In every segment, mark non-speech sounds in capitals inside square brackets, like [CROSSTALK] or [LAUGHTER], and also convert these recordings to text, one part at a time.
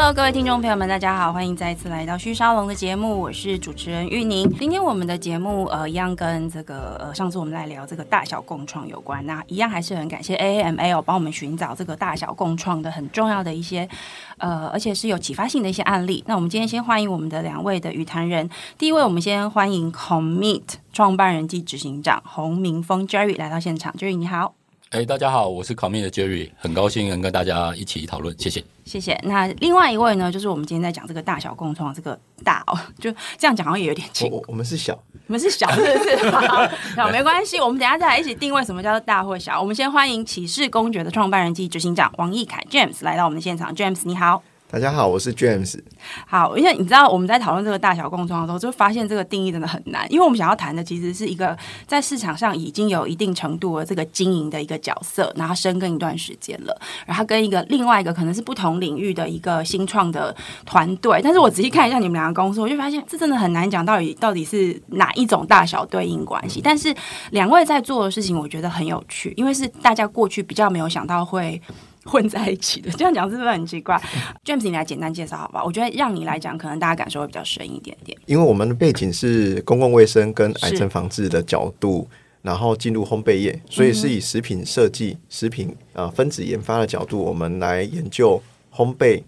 Hello，各位听众朋友们，大家好，欢迎再一次来到旭沙龙的节目，我是主持人玉宁。今天我们的节目呃一样跟这个呃上次我们来聊这个大小共创有关，那一样还是很感谢 AAML 帮我们寻找这个大小共创的很重要的一些呃，而且是有启发性的一些案例。那我们今天先欢迎我们的两位的与谈人，第一位我们先欢迎 Commit 创办人暨执行长洪明峰 Jerry 来到现场，Jerry 你好。哎，大家好，我是 Commit 的 Jerry，很高兴能跟大家一起讨论，谢谢。谢谢。那另外一位呢，就是我们今天在讲这个大小共创，这个大哦，[LAUGHS] 就这样讲好像也有点轻。我我们是小，我们是小，是不是？好，[LAUGHS] 好，没关系，我们等一下再来一起定位什么叫做大或小。我们先欢迎启示公爵的创办人及执行长王义凯 James 来到我们的现场，James 你好。大家好，我是 James。好，因为你知道我们在讨论这个大小共创的时候，就发现这个定义真的很难，因为我们想要谈的其实是一个在市场上已经有一定程度的这个经营的一个角色，然后深耕一段时间了，然后跟一个另外一个可能是不同领域的一个新创的团队。但是我仔细看一下你们两个公司，我就发现这真的很难讲到底到底是哪一种大小对应关系。但是两位在做的事情，我觉得很有趣，因为是大家过去比较没有想到会。混在一起的，[LAUGHS] 这样讲是不是很奇怪？[LAUGHS] James，你来简单介绍好不好？我觉得让你来讲，可能大家感受会比较深一点点。因为我们的背景是公共卫生跟癌症防治的角度，然后进入烘焙业，所以是以食品设计、食品呃分子研发的角度，我们来研究烘焙。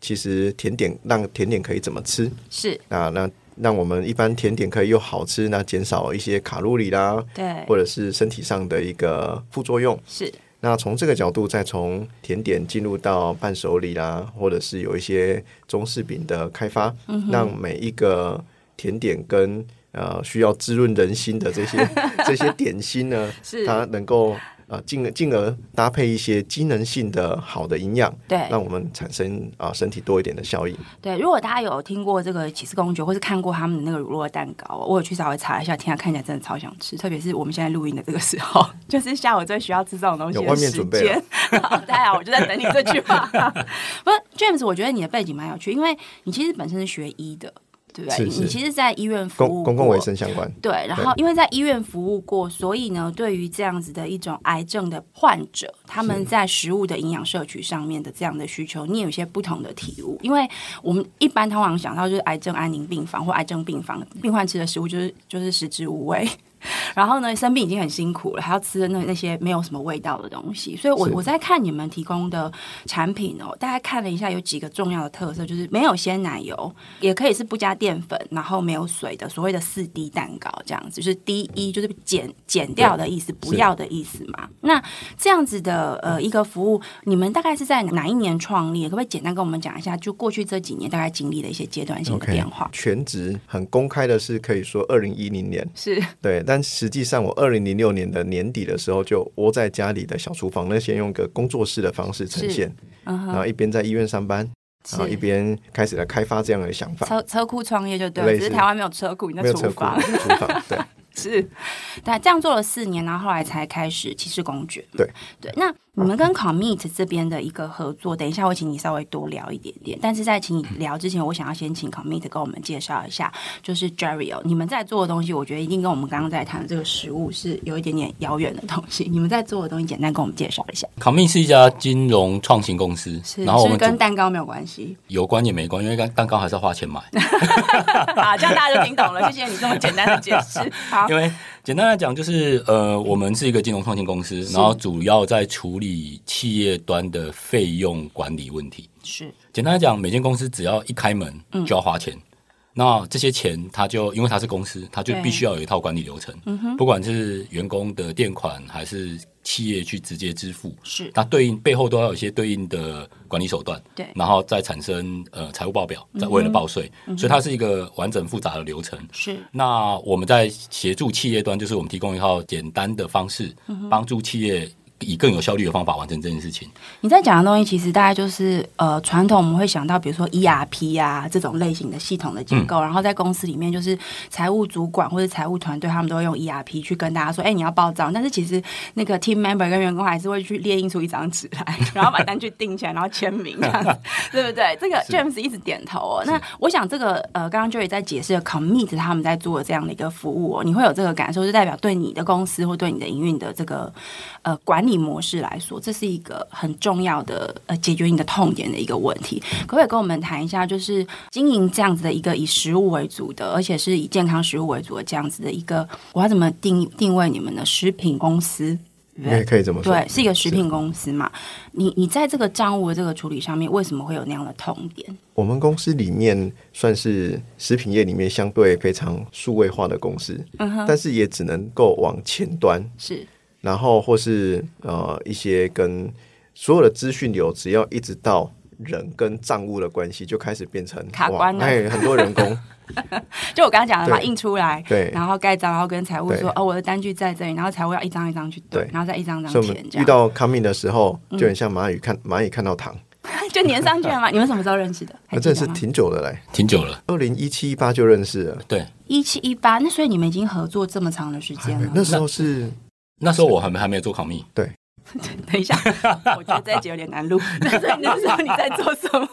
其实甜点让甜点可以怎么吃？是啊，那让我们一般甜点可以又好吃，那减少一些卡路里啦，对，或者是身体上的一个副作用是。那从这个角度，再从甜点进入到伴手礼啦，或者是有一些中式饼的开发，嗯、让每一个甜点跟呃需要滋润人心的这些 [LAUGHS] 这些点心呢，它能够。啊，进而进而搭配一些机能性的好的营养，对，让我们产生啊身体多一点的效应。对，如果大家有听过这个起司公爵，或是看过他们的那个乳酪蛋糕，我有去稍微查一下，天啊，看起来真的超想吃。特别是我们现在录音的这个时候，[LAUGHS] 就是下午最需要吃这种东西的时间。有外面准备了，[LAUGHS] 对啊，我就在等你这句话。[LAUGHS] 不是，James，我觉得你的背景蛮有趣，因为你其实本身是学医的。对不对？你其实，在医院服务过，公共卫生相关。对，然后因为在医院服务过，所以呢，对于这样子的一种癌症的患者，他们在食物的营养摄取上面的这样的需求，你有一些不同的体悟。因为我们一般通常想到就是癌症安宁病房或癌症病房，病患吃的食物就是就是食之无味。[LAUGHS] 然后呢，生病已经很辛苦了，还要吃那那些没有什么味道的东西。所以我，我我在看你们提供的产品哦，大概看了一下，有几个重要的特色，就是没有鲜奶油，也可以是不加淀粉，然后没有水的所谓的四 D 蛋糕，这样子就是 D 一就是减减掉的意思，不要的意思嘛。那这样子的呃一个服务，你们大概是在哪一年创立？可不可以简单跟我们讲一下？就过去这几年大概经历的一些阶段性的变化。Okay, 全职很公开的是可以说二零一零年是对，但实际上，我二零零六年的年底的时候，就窝在家里的小厨房，那先用个工作室的方式呈现，然后一边在医院上班，然后一边开始来开发这样的想法。车车库创业就对了，只是台湾没有车库，你在厨房，厨房 [LAUGHS] 对。是，但这样做了四年，然后后来才开始骑士公爵。对。对，那你们跟 Commit 这边的一个合作，等一下我请你稍微多聊一点点。但是在请你聊之前，我想要先请 Commit 跟我们介绍一下，就是 Jerry 哦，你们在做的东西，我觉得一定跟我们刚刚在谈的这个食物是有一点点遥远的东西。你们在做的东西，简单跟我们介绍一下。Commit 是一家金融创新公司，是，然后我们跟蛋糕没有关系，有关也没关，因为蛋糕还是要花钱买。[LAUGHS] 好，这样大家就听懂了。谢谢你这么简单的解释。好，因为。简单来讲，就是呃，我们是一个金融创新公司，然后主要在处理企业端的费用管理问题。是，简单来讲，每间公司只要一开门就要花钱，嗯、那这些钱，他就因为他是公司，他就必须要有一套管理流程。嗯、不管是员工的垫款还是。企业去直接支付是，它对应背后都要有一些对应的管理手段，对，然后再产生呃财务报表，再为了报税，嗯，所以它是一个完整复杂的流程。是，那我们在协助企业端，就是我们提供一套简单的方式，帮助企业以更有效率的方法完成这件事情。你在讲的东西，其实大概就是呃，传统我们会想到，比如说 ERP 啊这种类型的系统的结构，嗯、然后在公司里面就是财务主管或者财务团队，他们都会用 ERP 去跟大家说，哎，你要报账。但是其实那个 team member 跟员工还是会去列印出一张纸来，[LAUGHS] 然后把单据订起来，然后签名这样子，[LAUGHS] 对不对？这个 James 一直点头哦。那我想这个呃，刚刚 Joey 在解释 Commit 他们在做的这样的一个服务哦，你会有这个感受，就代表对你的公司或对你的营运的这个呃管理模式来说，这是一个很重要的呃解决你的痛点的一个问题。可不可以跟我们谈一下，就是经营这样子的一个以食物为主的，而且是以健康食物为主的这样子的一个，我要怎么定定位你们的食品公司？你也可以这么说，对，是一个食品公司嘛？你你在这个账务的这个处理上面，为什么会有那样的痛点？我们公司里面算是食品业里面相对非常数位化的公司，嗯哼，但是也只能够往前端是，然后或是呃一些跟所有的资讯流，只要一直到人跟账务的关系，就开始变成卡关了，哎，很多人工。[LAUGHS] 就我刚刚讲的嘛，印出来，对，然后盖章，然后跟财务说，哦，我的单据在这里，然后财务要一张一张去对，然后再一张张填。遇到 coming 的时候，就很像蚂蚁看蚂蚁看到糖，就粘上去了嘛。[LAUGHS] 你们什么时候认识的？那真是挺久的嘞，挺久了，二零一七一八就认识了。对，一七一八，那所以你们已经合作这么长的时间了。那时候是那时候我还没还没有做 coming，对。[LAUGHS] 等一下，[LAUGHS] 我觉得这一集有点难录。[LAUGHS] 那那时候你在做什么？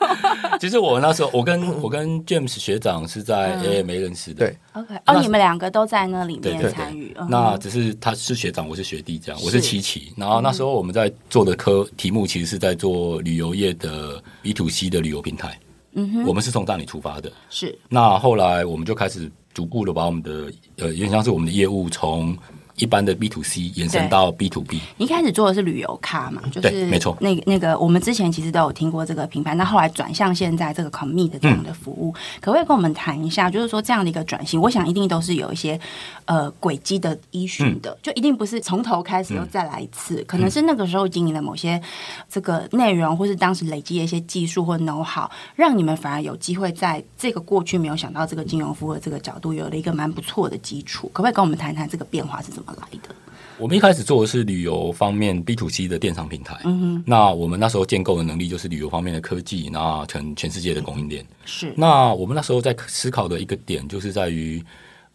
其实我那时候，我跟我跟 James 学长是在 AMA 认识的。对，OK。哦，你们两个都在那里面参与。那只是他是学长，我是学弟，这样。我是琪琪。然后那时候我们在做的科题目，其实是在做旅游业的 B to C 的旅游平台。嗯哼。我们是从那里出发的。是。那后来我们就开始逐步的把我们的呃，有点像是我们的业务从。一般的 B to C 延伸到 B to B，你一开始做的是旅游咖嘛？就是没错。那个那个，我们之前其实都有听过这个品牌，那后来转向现在这个 Commit 的这样的服务，嗯、可不可以跟我们谈一下？就是说这样的一个转型，我想一定都是有一些呃轨迹的依循的，嗯、就一定不是从头开始又再来一次，嗯、可能是那个时候经营的某些这个内容，或是当时累积的一些技术或 know how，让你们反而有机会在这个过去没有想到这个金融服务的这个角度，有了一个蛮不错的基础。可不可以跟我们谈谈这个变化是怎么来的？我们一开始做的是旅游方面 B to C 的电商平台，嗯哼，那我们那时候建构的能力就是旅游方面的科技，那全全世界的供应链。是。那我们那时候在思考的一个点，就是在于，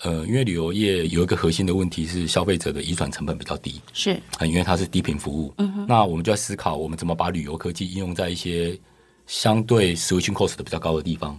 呃，因为旅游业有一个核心的问题是消费者的移转成本比较低，是，因为它是低频服务，嗯哼，那我们就在思考，我们怎么把旅游科技应用在一些相对 switching cost 的比较高的地方。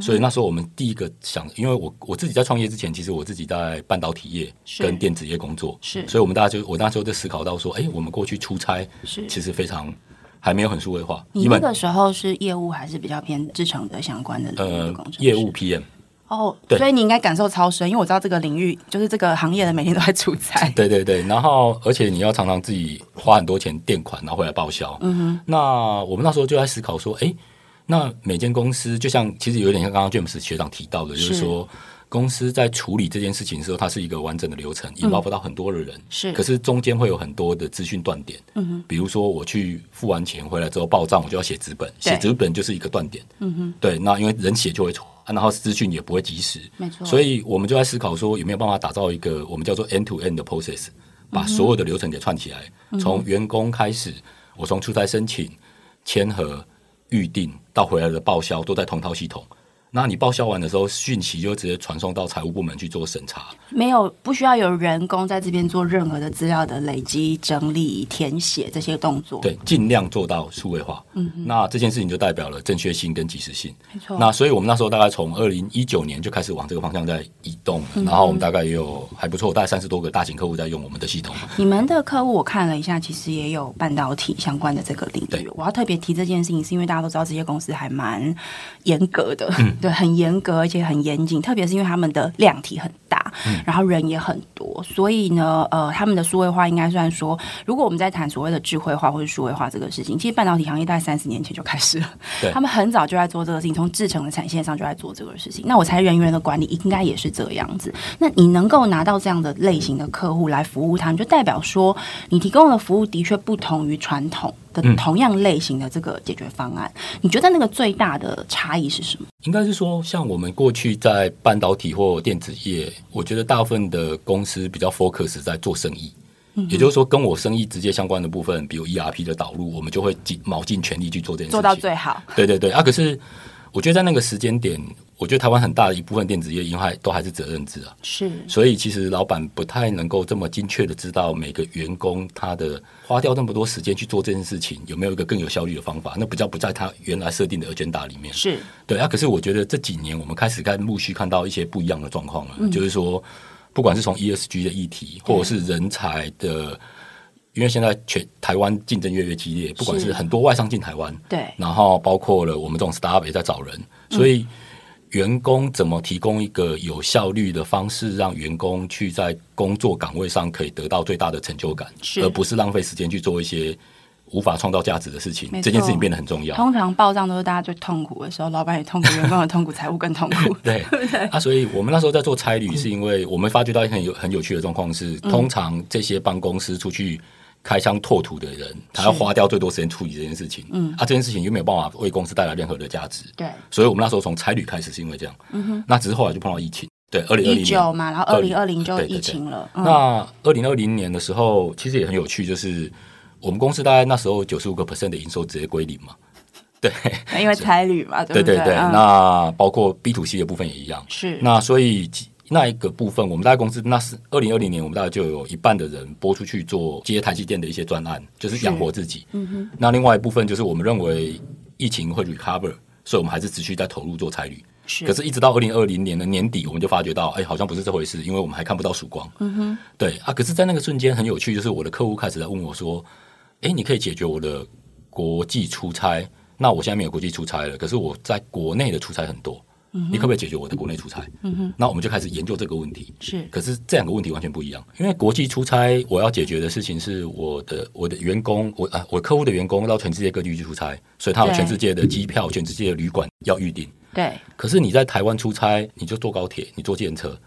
所以那时候我们第一个想，因为我我自己在创业之前，其实我自己在半导体业跟电子业工作，是，所以我们大家就我那时候就思考到说，哎，我们过去出差是。其实非常还没有很数位化。你那个时候是业务还是比较偏制成的相关的呃业务 PM 哦，所以你应该感受超深，因为我知道这个领域就是这个行业的每天都在出差，对对对，然后而且你要常常自己花很多钱垫款，然后回来报销。嗯哼，那我们那时候就在思考说，哎。那每间公司就像，其实有点像刚刚 James 学长提到的，就是说公司在处理这件事情的时候，它是一个完整的流程，引爆不到很多的人。是、嗯，可是中间会有很多的资讯断点。嗯哼，比如说我去付完钱回来之后报账，我就要写纸本，写纸本就是一个断点。嗯哼，对，那因为人写就会错，然后资讯也不会及时。没错，所以我们就在思考说，有没有办法打造一个我们叫做 end to end 的 process，把所有的流程给串起来，从、嗯、员工开始，我从出差申请、签合、预定。到回来的报销都在同套系统。那你报销完的时候，讯息就直接传送到财务部门去做审查，没有不需要有人工在这边做任何的资料的累积、整理、填写这些动作。对，尽量做到数位化。嗯，那这件事情就代表了正确性跟及时性。没错。那所以我们那时候大概从二零一九年就开始往这个方向在移动，嗯、然后我们大概也有还不错，大概三十多个大型客户在用我们的系统。你们的客户我看了一下，其实也有半导体相关的这个领域。我要特别提这件事情，是因为大家都知道这些公司还蛮严格的。嗯对，很严格，而且很严谨，特别是因为他们的量体很大，嗯、然后人也很多，所以呢，呃，他们的数位化应该算说，如果我们在谈所谓的智慧化或者数位化这个事情，其实半导体行业大概三十年前就开始了，他们很早就在做这个事情，从制成的产线上就在做这个事情。那我猜人员的管理应该也是这样子。那你能够拿到这样的类型的客户来服务他们，就代表说你提供的服务的确不同于传统。的同样类型的这个解决方案，嗯、你觉得那个最大的差异是什么？应该是说，像我们过去在半导体或电子业，我觉得大部分的公司比较 focus 在做生意，嗯，也就是说，跟我生意直接相关的部分，比如 ERP 的导入，我们就会尽卯尽全力去做这件事情，做到最好。对对对啊！可是我觉得在那个时间点，我觉得台湾很大的一部分电子业因为都还是责任制啊，是，所以其实老板不太能够这么精确的知道每个员工他的花掉那么多时间去做这件事情有没有一个更有效率的方法，那比较不在他原来设定的 agenda 里面。是对啊！可是我觉得这几年我们开始在陆续看到一些不一样的状况了，嗯，就是说。不管是从 ESG 的议题，或者是人才的，因为现在全台湾竞争越来越激烈，不管是很多外商进台湾，对，然后包括了我们这种 startup 也在找人，所以员工怎么提供一个有效率的方式，让员工去在工作岗位上可以得到最大的成就感，而不是浪费时间去做一些。无法创造价值的事情，这件事情变得很重要。通常报账都是大家最痛苦的时候，老板也痛苦，员工也痛苦，财务更痛苦。[LAUGHS] [LAUGHS] 对，啊，所以我们那时候在做差旅，是因为我们发觉到一个很有很有趣的状况是，通常这些帮公司出去开疆拓土的人，他要花掉最多时间处理这件事情。嗯，啊，这件事情又没有办法为公司带来任何的价值。对，所以我们那时候从差旅开始是因为这样。嗯哼，那只是后来就碰到疫情。对，二零二零年嘛，然后二零二零就疫情了。对对对，那二零二零年的时候，其实也很有趣，就是。我们公司大概那时候九十五个 percent 的营收直接归零嘛，[LAUGHS] 对，因为差旅嘛，对对对对。那包括 B to C 的部分也一样，是。那所以那一个部分，我们大概公司那是二零二零年，我们大概就有一半的人拨出去做接台积电的一些专案，就是养活自己。嗯哼。那另外一部分就是我们认为疫情会 recover，所以我们还是持续在投入做差旅。是。可是，一直到二零二零年的年底，我们就发觉到，哎，好像不是这回事，因为我们还看不到曙光。嗯哼。对啊，可是，在那个瞬间很有趣，就是我的客户开始在问我说。哎，你可以解决我的国际出差，那我现在没有国际出差了，可是我在国内的出差很多，嗯，你可不可以解决我的国内出差？嗯哼，那我们就开始研究这个问题。是，可是这两个问题完全不一样，因为国际出差我要解决的事情是我的我的员工，我啊我客户的员工到全世界各地去出差，所以他有全世界的机票、全世界的旅馆要预定。对，可是你在台湾出差，你就坐高铁，你坐电车。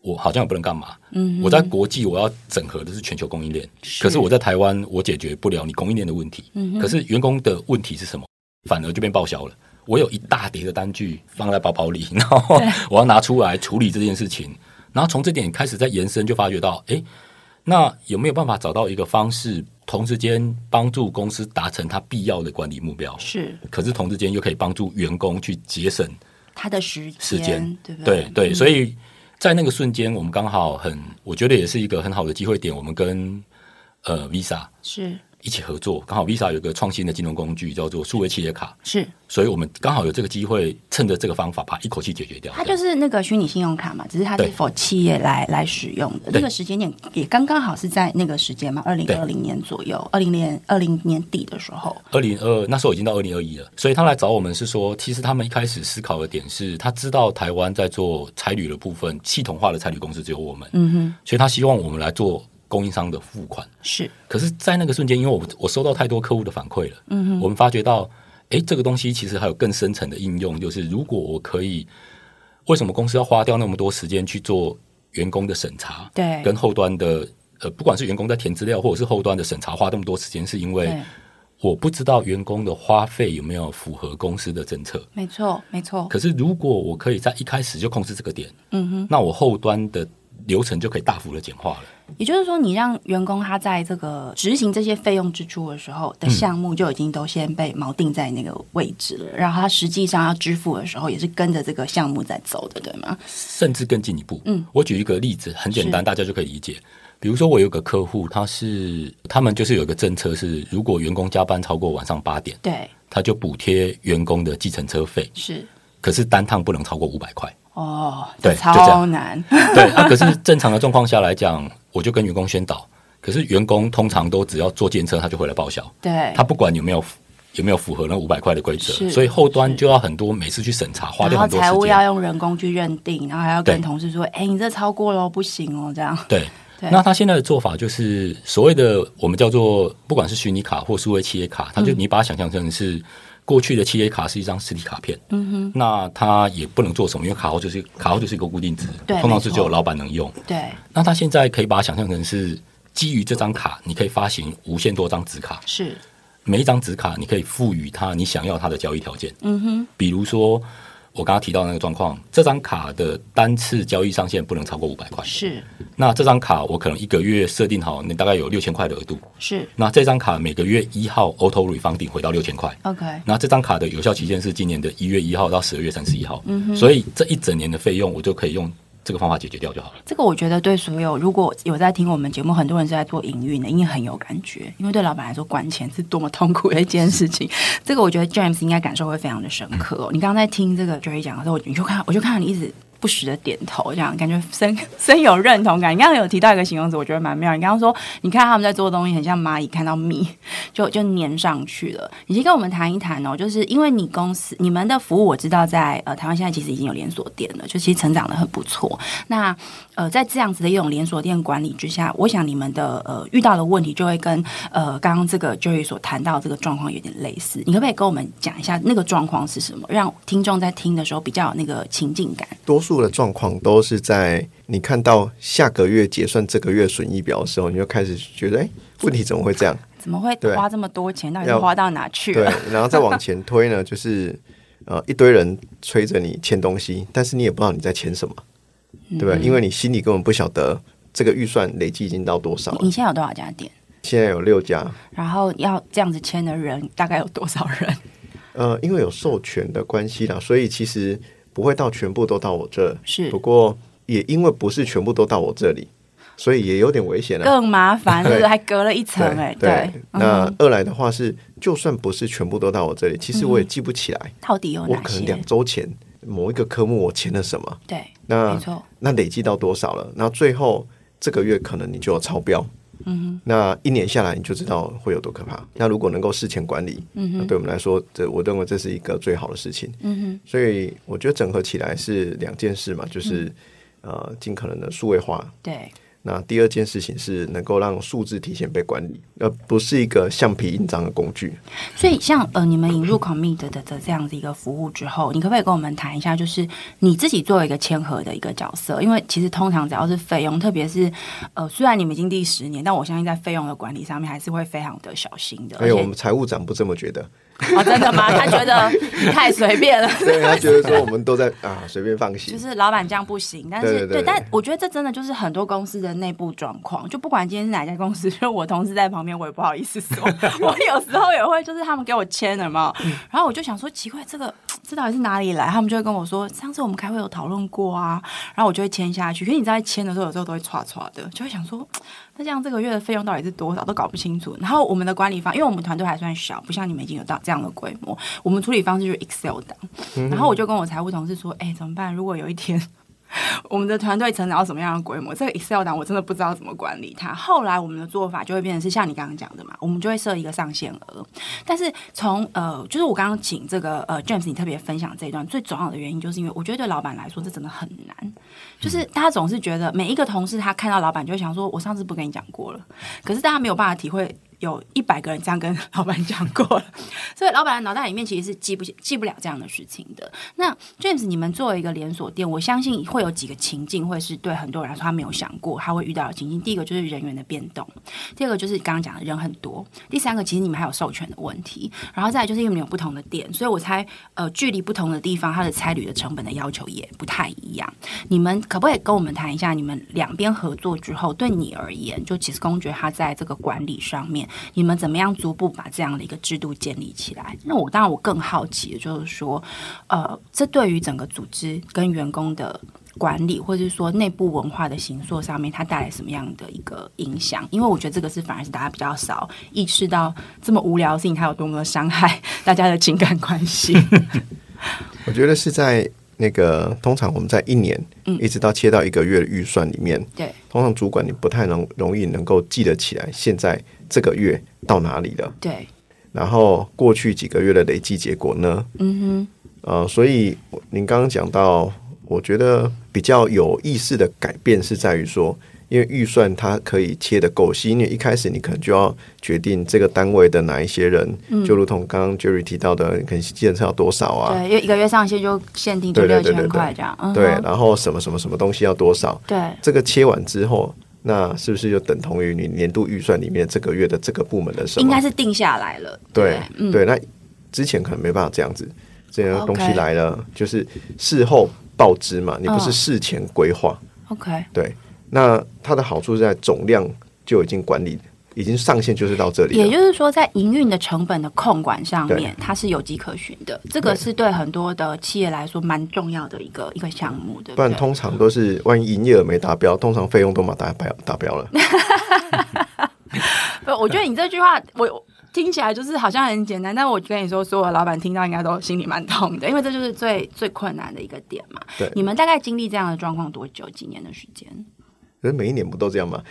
我好像也不能干嘛。嗯，我在国际我要整合的是全球供应链，可是我在台湾我解决不了你供应链的问题。嗯，可是员工的问题是什么？反而就变报销了。我有一大叠的单据放在包包里，然后我要拿出来处理这件事情。然后从这点开始再延伸，就发觉到，哎，那有没有办法找到一个方式，同时间帮助公司达成它必要的管理目标？是，可是同时间又可以帮助员工去节省他的时时间，对不对？对对，所以。在那个瞬间，我们刚好很，我觉得也是一个很好的机会点。我们跟呃 Visa 是。一起合作，刚好 Visa 有个创新的金融工具叫做数位企业卡，是，所以我们刚好有这个机会，趁着这个方法，把一口气解决掉。它就是那个虚拟信用卡嘛，只是它是 for 企业来来使用的。那个时间点也刚刚好是在那个时间嘛，二零二零年左右，二零年二零年底的时候，二零二那时候已经到二零二一了。所以他来找我们是说，其实他们一开始思考的点是，他知道台湾在做差旅的部分，系统化的差旅公司只有我们，嗯哼，所以他希望我们来做。供应商的付款是，可是，在那个瞬间，因为我我收到太多客户的反馈了，嗯哼，我们发觉到，哎，这个东西其实还有更深层的应用，就是如果我可以，为什么公司要花掉那么多时间去做员工的审查？对，跟后端的，呃，不管是员工在填资料，或者是后端的审查，花那么多时间，是因为我不知道员工的花费有没有符合公司的政策。没错，没错。可是，如果我可以在一开始就控制这个点，嗯哼，那我后端的。流程就可以大幅的简化了。也就是说，你让员工他在这个执行这些费用支出的时候的项目就已经都先被锚定在那个位置了，然后他实际上要支付的时候也是跟着这个项目在走的，对吗？甚至更进一步。嗯，我举一个例子，很简单，大家就可以理解。比如说，我有个客户，他是他们就是有一个政策是，如果员工加班超过晚上八点，对，他就补贴员工的计程车费。是，可是单趟不能超过五百块。哦，对，超难。[LAUGHS] 对啊，可是正常的状况下来讲，我就跟员工宣导。可是员工通常都只要做检测，他就回来报销。对，他不管有没有有没有符合那五百块的规则，所以后端就要很多每次去审查，花掉很多时间。财务要用人工去认定，然后还要跟同事说：“哎，你这超过了，不行哦。”这样。[LAUGHS] 对，那他现在的做法就是所谓的我们叫做，不管是虚拟卡或数位企业卡，他就你把它想象成是。过去的七 A 卡是一张实体卡片，嗯哼，那它也不能做什么，因为卡号就是卡号就是一个固定值，对，通常是只有老板能用，对。那它现在可以把它想象成是基于这张卡，你可以发行无限多张纸卡，是。每一张纸卡你可以赋予它你想要它的交易条件，嗯哼，比如说我刚刚提到那个状况，这张卡的单次交易上限不能超过五百块。是。那这张卡我可能一个月设定好，你大概有六千块的额度。是。那这张卡每个月一号 auto refunding 回到六千块。OK。那这张卡的有效期限是今年的一月一号到十二月三十一号。嗯哼。所以这一整年的费用我就可以用。这个方法解决掉就好了。这个我觉得对所有如果有在听我们节目，很多人是在做营运的，应该很有感觉。因为对老板来说，管钱是多么痛苦的一件事情。[LAUGHS] 这个我觉得 James 应该感受会非常的深刻哦。你刚刚在听这个 Jerry 讲的时候，你就看，我就看到你一直。不时的点头，这样感觉深深有认同感。你刚刚有提到一个形容词，我觉得蛮妙。你刚刚说，你看他们在做的东西，很像蚂蚁看到蜜，[LAUGHS] 就就粘上去了。你先跟我们谈一谈哦，就是因为你公司你们的服务，我知道在呃台湾现在其实已经有连锁店了，就其实成长得很不错。那呃在这样子的一种连锁店管理之下，我想你们的呃遇到的问题就会跟呃刚刚这个就业所谈到这个状况有点类似。你可不可以跟我们讲一下那个状况是什么，让听众在听的时候比较有那个情境感？多数的状况都是在你看到下个月结算这个月损益表的时候，你就开始觉得，哎，问题怎么会这样？怎么会花这么多钱？到底花到哪去了？对，然后再往前推呢，就是呃一堆人催着你签东西，但是你也不知道你在签什么，对吧？嗯、因为你心里根本不晓得这个预算累计已经到多少。你现在有多少家店？现在有六家。然后要这样子签的人大概有多少人？呃，因为有授权的关系啦，所以其实。不会到全部都到我这，是。不过也因为不是全部都到我这里，所以也有点危险了，更麻烦，是不是还隔了一层哎。对，那二来的话是，就算不是全部都到我这里，其实我也记不起来，到底有哪？我可能两周前某一个科目我签了什么？对，那没错，那累计到多少了？然后最后这个月可能你就有超标。嗯，那一年下来你就知道会有多可怕。那如果能够事前管理，嗯，那对我们来说，这我认为这是一个最好的事情。嗯，所以我觉得整合起来是两件事嘛，就是、嗯、呃，尽可能的数位化。对。那第二件事情是能够让数字提前被管理，而不是一个橡皮印章的工具。所以像，像呃，你们引入 Commit 的的这样子一个服务之后，你可不可以跟我们谈一下，就是你自己作为一个签核的一个角色？因为其实通常只要是费用，特别是呃，虽然你们已经第十年，但我相信在费用的管理上面还是会非常的小心的。还有我们财务长不这么觉得。[LAUGHS] 哦，真的吗？他觉得太随便了。[LAUGHS] 对，他觉得说我们都在啊随便放行。就是老板这样不行，但是对，但我觉得这真的就是很多公司的内部状况。就不管今天是哪家公司，[LAUGHS] 就我同事在旁边，我也不好意思说。我有时候也会，就是他们给我签了嘛，然后我就想说奇怪，这个这到底是哪里来？他们就会跟我说，上次我们开会有讨论过啊，然后我就会签下去。可是你在签的时候，有时候都会歘歘的，就会想说。[TSK] 那这样这个月的费用到底是多少都搞不清楚。然后我们的管理方，因为我们团队还算小，不像你们已经有到这样的规模，我们处理方式就是 Excel 档。然后我就跟我财务同事说：“哎，怎么办？如果有一天……” [LAUGHS] 我们的团队成长到什么样的规模？这个 Excel 档我真的不知道怎么管理它。后来我们的做法就会变成是像你刚刚讲的嘛，我们就会设一个上限额。但是从呃，就是我刚刚请这个呃 James 你特别分享这一段最重要的原因，就是因为我觉得对老板来说这真的很难。就是大家总是觉得每一个同事他看到老板就会想说，我上次不跟你讲过了，可是大家没有办法体会。有一百个人这样跟老板讲过了，所以老板的脑袋里面其实是记不记不了这样的事情的。那 James，你们作为一个连锁店，我相信会有几个情境会是对很多人来说他没有想过他会遇到的情境。第一个就是人员的变动，第二个就是刚刚讲的人很多，第三个其实你们还有授权的问题，然后再来就是因为你们有不同的店，所以我猜呃距离不同的地方，它的差旅的成本的要求也不太一样。你们可不可以跟我们谈一下，你们两边合作之后，对你而言，就其实公爵他在这个管理上面？你们怎么样逐步把这样的一个制度建立起来？那我当然我更好奇的就是说，呃，这对于整个组织跟员工的管理，或者是说内部文化的形塑上面，它带来什么样的一个影响？因为我觉得这个是反而是大家比较少意识到这么无聊的事情，它有多么伤害大家的情感关系。[LAUGHS] 我觉得是在那个通常我们在一年，嗯，一直到切到一个月的预算里面，对，通常主管你不太能容易能够记得起来现在。这个月到哪里了？对，然后过去几个月的累计结果呢？嗯哼，呃，所以您刚刚讲到，我觉得比较有意识的改变是在于说，因为预算它可以切的够细，因为一开始你可能就要决定这个单位的哪一些人，嗯、就如同刚刚 Jerry 提到的，可能计程车要多少啊？对，因为一个月上限就限定就六千块这样。对，然后什么什么什么东西要多少？对，这个切完之后。那是不是就等同于你年度预算里面这个月的这个部门的什么？应该是定下来了。对对，嗯、对，那之前可能没办法这样子，这些东西来了，就是事后报知嘛，你不是事前规划。OK，对，那它的好处是在总量就已经管理。已经上限就是到这里，也就是说，在营运的成本的控管上面，它是有迹可循的。这个是对很多的企业来说蛮重要的一个一个项目的。不然通常都是万一营业额没达标，通常费用都嘛达标达标了。[LAUGHS] 不，我觉得你这句话我听起来就是好像很简单，但我跟你说，所有的老板听到应该都心里蛮痛的，因为这就是最最困难的一个点嘛。对，你们大概经历这样的状况多久？几年的时间？可是每一年不都这样吗？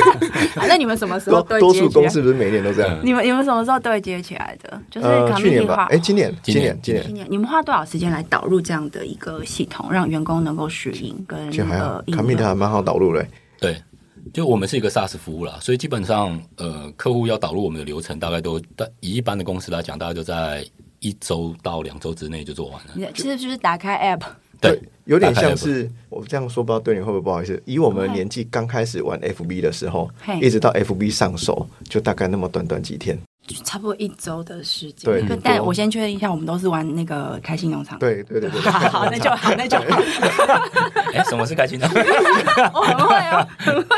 [LAUGHS] 那你们什么时候对接？多数公司不是每一年都这样？你们你们什么时候对接起来的？就是去年吧？哎，今年，今年，今年，今年，你们花多少时间来导入这样的一个系统，让员工能够适应？跟呃，Commit 还蛮好导入嘞。对，就我们是一个 SaaS 服务啦，所以基本上呃，客户要导入我们的流程，大概都以一般的公司来讲，大概就在一周到两周之内就做完了。其实就是打开 App。对，有点像是我这样说，不知道对你会不会不好意思。以我们年纪刚开始玩 FB 的时候，一直到 FB 上手，就大概那么短短几天。差不多一周的时间，对。但我先确认一下，我们都是玩那个开心农场。对对对对，[LAUGHS] 好，那就好，那就好。[LAUGHS] 哎，什么是开心农场？我 [LAUGHS] 很会哦，很会。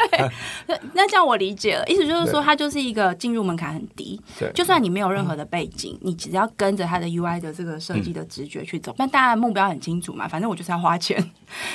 那那这样我理解了，意思就是说，它就是一个进入门槛很低，对。就算你没有任何的背景，你只要跟着它的 UI 的这个设计的直觉去走，那大家的目标很清楚嘛，反正我就是要花钱，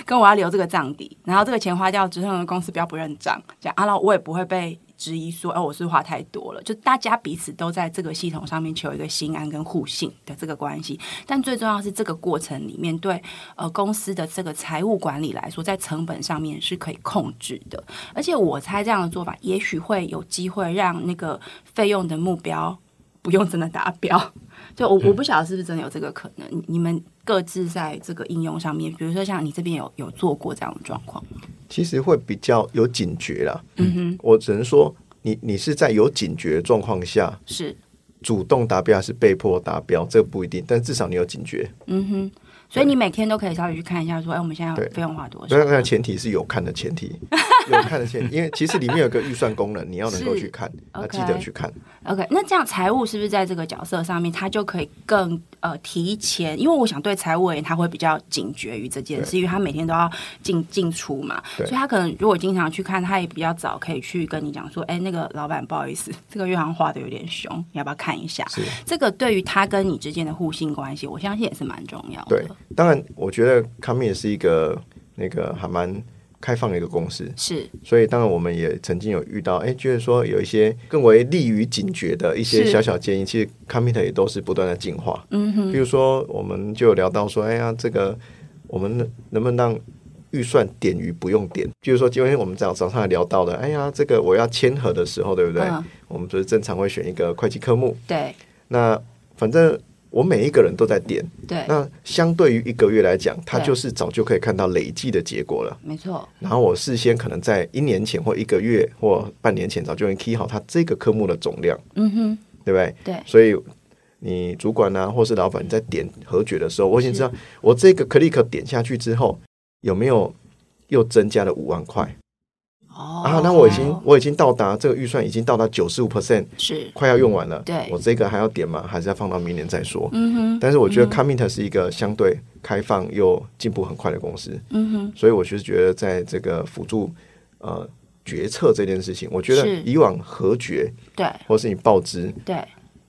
跟我要留这个账底，然后这个钱花掉之后，公司不要不认账，这样啊，然后我也不会被。质疑说：“哦，我是花太多了。”就大家彼此都在这个系统上面求一个心安跟互信的这个关系。但最重要是这个过程里面对呃公司的这个财务管理来说，在成本上面是可以控制的。而且我猜这样的做法，也许会有机会让那个费用的目标不用真的达标。[LAUGHS] 就我我不晓得是不是真的有这个可能。你们各自在这个应用上面，比如说像你这边有有做过这样的状况吗？其实会比较有警觉啦。嗯哼，我只能说你，你你是在有警觉状况下，是主动达标还是被迫达标，这个不一定，但至少你有警觉。嗯哼。所以你每天都可以稍微去看一下，说，哎，我们现在要费用花多少？那那前提是有看的前提，[LAUGHS] 有看的前提，因为其实里面有个预算功能，你要能够去看，要记得去看。OK，那这样财务是不是在这个角色上面，他就可以更呃提前？因为我想对财务而言，他会比较警觉于这件事，因为他每天都要进进出嘛，所以他可能如果经常去看，他也比较早可以去跟你讲说，哎，那个老板不好意思，[LAUGHS] 这个月好像花的有点凶，你要不要看一下？这个对于他跟你之间的互信关系，我相信也是蛮重要的。对。当然，我觉得 Commit 也是一个那个还蛮开放的一个公司，是。所以，当然我们也曾经有遇到，哎，就是说有一些更为利于警觉的一些小小建议，其实 Commit 也都是不断的进化。嗯哼。比如说，我们就有聊到说，哎呀，这个我们能不能让预算点于不用点？就是说，今天我们早早上还聊到的，哎呀，这个我要签合的时候，对不对？嗯、我们就是正常会选一个会计科目。对。那反正。我每一个人都在点，对，那相对于一个月来讲，它就是早就可以看到累计的结果了，没错。然后我事先可能在一年前或一个月或半年前早就能 key 好它这个科目的总量，嗯哼，对不对？对。所以你主管呢、啊，或是老板在点核决的时候，我已经知道我这个 click 点下去之后有没有又增加了五万块。哦、啊，那我已经我已经到达这个预算已经到达九十五 percent，是快要用完了。对，我这个还要点吗？还是要放到明年再说？嗯哼。但是我觉得 Commit 是一个相对开放又进步很快的公司。嗯哼。所以我其实觉得在这个辅助呃决策这件事情，我觉得以往核决对，或是你报知对，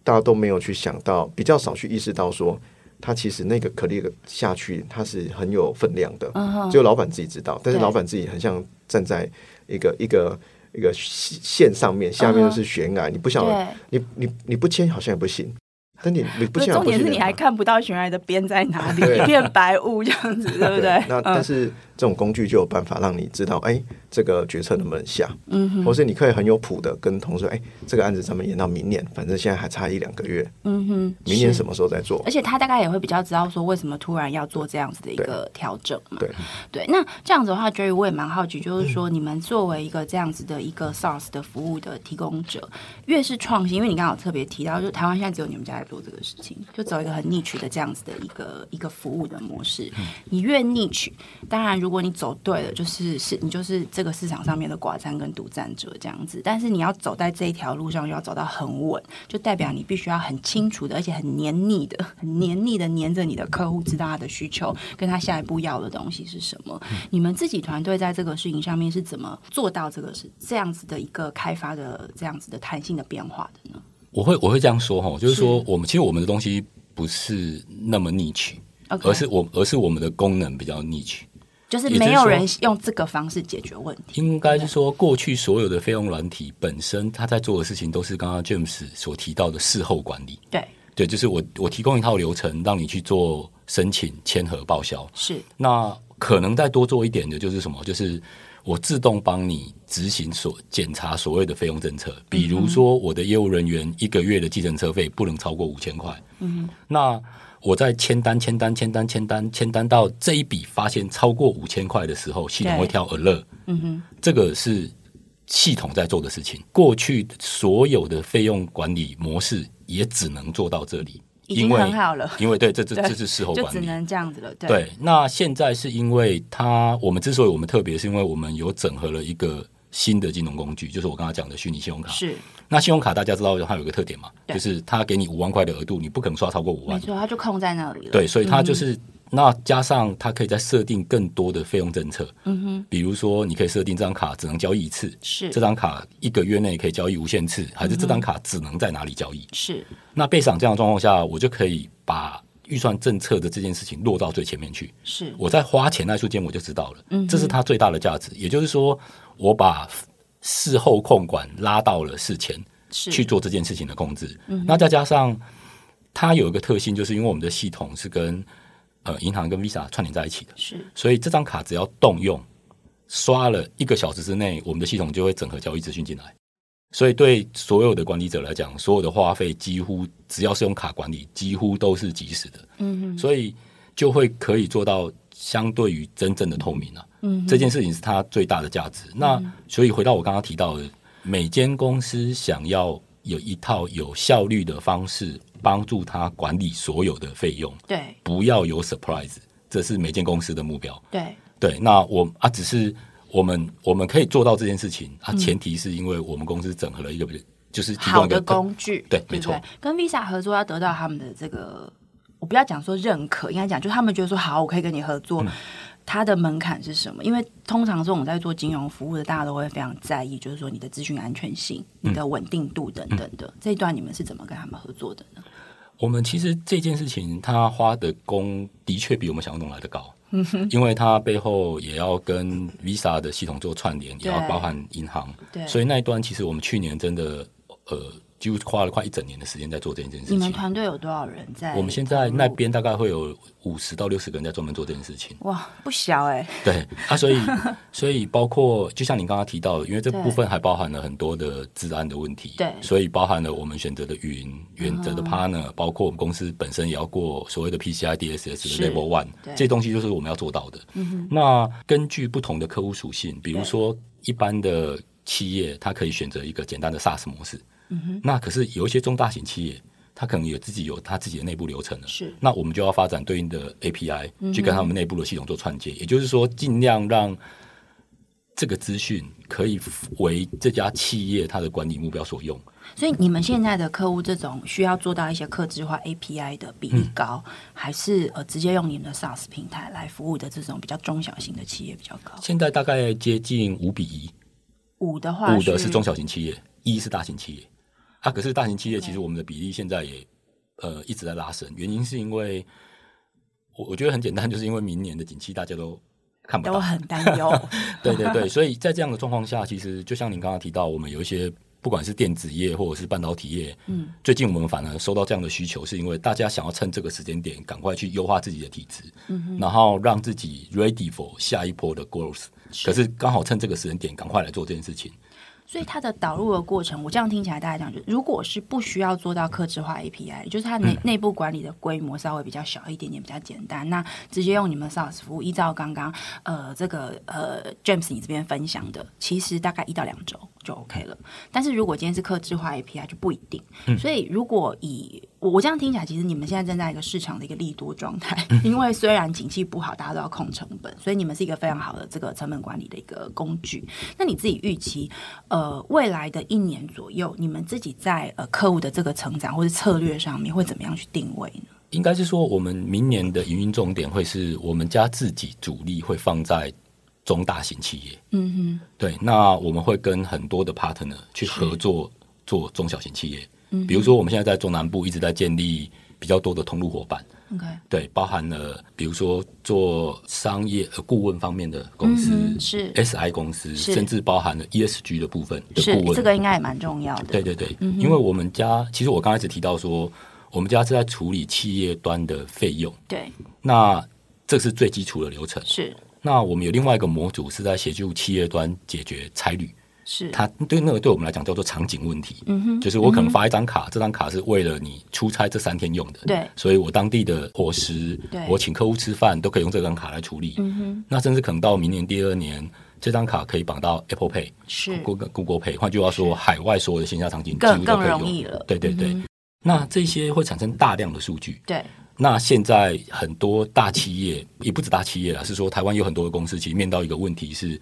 大家都没有去想到，比较少去意识到说，他其实那个 click 下去，它是很有分量的。只有老板自己知道，但是老板自己很像站在。一个一个一个线上面，下面就是悬崖，uh. 你不想，你你你不签好像也不行。但你你不签，重点是你还看不到悬崖的边在哪里，一片白雾这样子，对不对？那但是。这种工具就有办法让你知道，哎，这个决策能不能下，嗯哼，或是你可以很有谱的跟同事，哎，这个案子咱们延到明年，反正现在还差一两个月，嗯哼，明年什么时候再做？而且他大概也会比较知道说，为什么突然要做这样子的一个调整嘛，对对。那这样子的话，Jerry，我也蛮好奇，就是说，你们作为一个这样子的一个 SaaS 的服务的提供者，越是创新，因为你刚刚有特别提到，就是台湾现在只有你们家在做这个事情，就走一个很 niche 的这样子的一个一个服务的模式。你越 niche，当然如果你走对了，就是是你就是这个市场上面的寡占跟独占者这样子。但是你要走在这一条路上，就要走到很稳，就代表你必须要很清楚的，而且很黏腻的、很黏腻的黏着你的客户，知道他的需求，跟他下一步要的东西是什么。你们自己团队在这个事情上面是怎么做到这个是这样子的一个开发的这样子的弹性的变化的呢？我会我会这样说哈，就是说我们其实我们的东西不是那么 niche，而是我而是我们的功能比较 niche，就是没有人用这个方式解决问题。应该是说，过去所有的费用软体本身，他在做的事情都是刚刚 James 所提到的事后管理。对对，就是我我提供一套流程让你去做申请、签核、报销。是那可能再多做一点的就是什么？就是。我自动帮你执行所检查所谓的费用政策，比如说我的业务人员一个月的计程车费不能超过五千块。嗯，那我在签单、签单、签单、签单、签单到这一笔发现超过五千块的时候，系统会跳 alert。嗯哼，这个是系统在做的事情。过去所有的费用管理模式也只能做到这里。已经很好了，因为对，这这这是事后管理，就只能这样子了。对，对，那现在是因为它，我们之所以我们特别，是因为我们有整合了一个新的金融工具，就是我刚刚讲的虚拟信用卡。是，那信用卡大家知道它有一个特点嘛？就是它给你五万块的额度，你不可能刷超过五万，没错，它就空在那里了。对，所以它就是。嗯那加上它可以再设定更多的费用政策，嗯哼，比如说你可以设定这张卡只能交易一次，是这张卡一个月内可以交易无限次，还是这张卡只能在哪里交易？是。那被赏这样的状况下，我就可以把预算政策的这件事情落到最前面去。是。我在花钱那瞬间我就知道了，嗯，这是它最大的价值。也就是说，我把事后控管拉到了事前，是去做这件事情的控制。嗯，那再加上它有一个特性，就是因为我们的系统是跟呃，银行跟 Visa 串联在一起的，是，所以这张卡只要动用，刷了一个小时之内，我们的系统就会整合交易资讯进来。所以对所有的管理者来讲，所有的花费几乎只要是用卡管理，几乎都是即时的。嗯哼，所以就会可以做到相对于真正的透明啊。嗯，这件事情是它最大的价值。嗯。那所以回到我刚刚提到的，每间公司想要有一套有效率的方式。帮助他管理所有的费用，对，不要有 surprise，这是每间公司的目标。对对，那我啊，只是我们我们可以做到这件事情啊，前提是因为我们公司整合了一个，就是提供一个好的工具，对，没错。跟 Visa 合作要得到他们的这个，我不要讲说认可，应该讲就他们觉得说好，我可以跟你合作。嗯它的门槛是什么？因为通常这种在做金融服务的，大家都会非常在意，就是说你的资讯安全性、你的稳定度等等的。嗯、这一段你们是怎么跟他们合作的呢？我们其实这件事情，他花的工的确比我们想象中来的高，因为它背后也要跟 Visa 的系统做串联，也要包含银行，对，所以那一段其实我们去年真的呃。就花了快一整年的时间在做这件事情。你们团队有多少人在？我们现在那边大概会有五十到六十个人在专门做这件事情。哇，不小哎、欸。对啊，所以 [LAUGHS] 所以包括就像你刚刚提到的，因为这部分还包含了很多的治安的问题。对，所以包含了我们选择的云、选择的 partner，、嗯、包括我们公司本身也要过所谓的 PCI DSS 的 Level One，这些东西就是我们要做到的。嗯、那根据不同的客户属性，比如说一般的企业，它可以选择一个简单的 SaaS 模式。嗯、那可是有一些中大型企业，它可能有自己有它自己的内部流程了。是，那我们就要发展对应的 API，去跟他们内部的系统做串接。嗯、也就是说，尽量让这个资讯可以为这家企业它的管理目标所用。所以，你们现在的客户这种需要做到一些客制化 API 的比例高，嗯、还是呃直接用你们的 SaaS 平台来服务的这种比较中小型的企业比较高？现在大概接近五比一，五的话，五的是中小型企业，一是大型企业。啊，可是大型企业其实我们的比例现在也呃一直在拉升，原因是因为我我觉得很简单，就是因为明年的景气大家都看不到，都很担忧。[LAUGHS] 对对对，所以在这样的状况下，其实就像您刚刚提到，我们有一些不管是电子业或者是半导体业，嗯，最近我们反而收到这样的需求，是因为大家想要趁这个时间点赶快去优化自己的体质，嗯，然后让自己 ready for 下一波的 growth。可是刚好趁这个时间点赶快来做这件事情。所以它的导入的过程，我这样听起来，大家讲就，如果是不需要做到客制化 API，就是它内内部管理的规模稍微比较小一点点，比较简单，那直接用你们 SaaS 服务，依照刚刚呃这个呃 James 你这边分享的，其实大概一到两周就 OK 了。但是如果今天是客制化 API，就不一定。所以如果以我我这样听起来，其实你们现在正在一个市场的一个利多状态，因为虽然景气不好，大家都要控成本，所以你们是一个非常好的这个成本管理的一个工具。那你自己预期，呃，未来的一年左右，你们自己在呃客户的这个成长或者策略上面会怎么样去定位呢？应该是说，我们明年的营运重点会是我们家自己主力会放在中大型企业。嗯哼，对，那我们会跟很多的 partner 去合作做中小型企业。比如说，我们现在在中南部一直在建立比较多的通路伙伴。OK，对，包含了比如说做商业顾问方面的公司，嗯、是 SI 公司，甚至包含了 ESG 的部分的顾问，这个应该也蛮重要的。对对对，嗯、因为我们家其实我刚开始提到说，我们家是在处理企业端的费用。对，那这是最基础的流程。是，那我们有另外一个模组是在协助企业端解决差旅。是，它对那个对我们来讲叫做场景问题，嗯哼，就是我可能发一张卡，嗯、这张卡是为了你出差这三天用的，对，所以我当地的伙食，对，我请客户吃饭都可以用这张卡来处理，嗯哼，那甚至可能到明年第二年，这张卡可以绑到 Apple Pay，是。Google Google Pay，换句话说，海外所有的线下场景更更容易了，对对对，嗯、那这些会产生大量的数据，对，那现在很多大企业也不止大企业了，是说台湾有很多的公司其实面到一个问题是。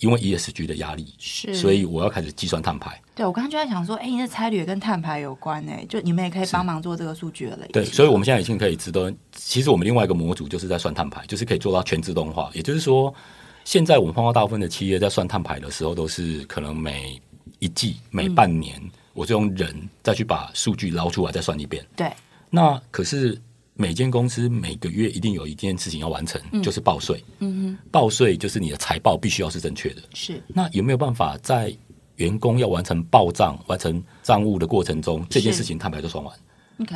因为 ESG 的压力，是，所以我要开始计算碳排。对，我刚刚就在想说，哎，你的差旅也跟碳排有关哎，就你们也可以帮忙做这个数据了。对，所以我们现在已经可以知道，其实我们另外一个模组就是在算碳排，就是可以做到全自动化。也就是说，现在我们碰到大部分的企业在算碳排的时候，都是可能每一季、每半年，嗯、我就用人再去把数据捞出来，再算一遍。对，那可是。每间公司每个月一定有一件事情要完成，嗯、就是报税。嗯哼，报税就是你的财报必须要是正确的。是。那有没有办法在员工要完成报账、完成账务的过程中，这件事情坦白都算完。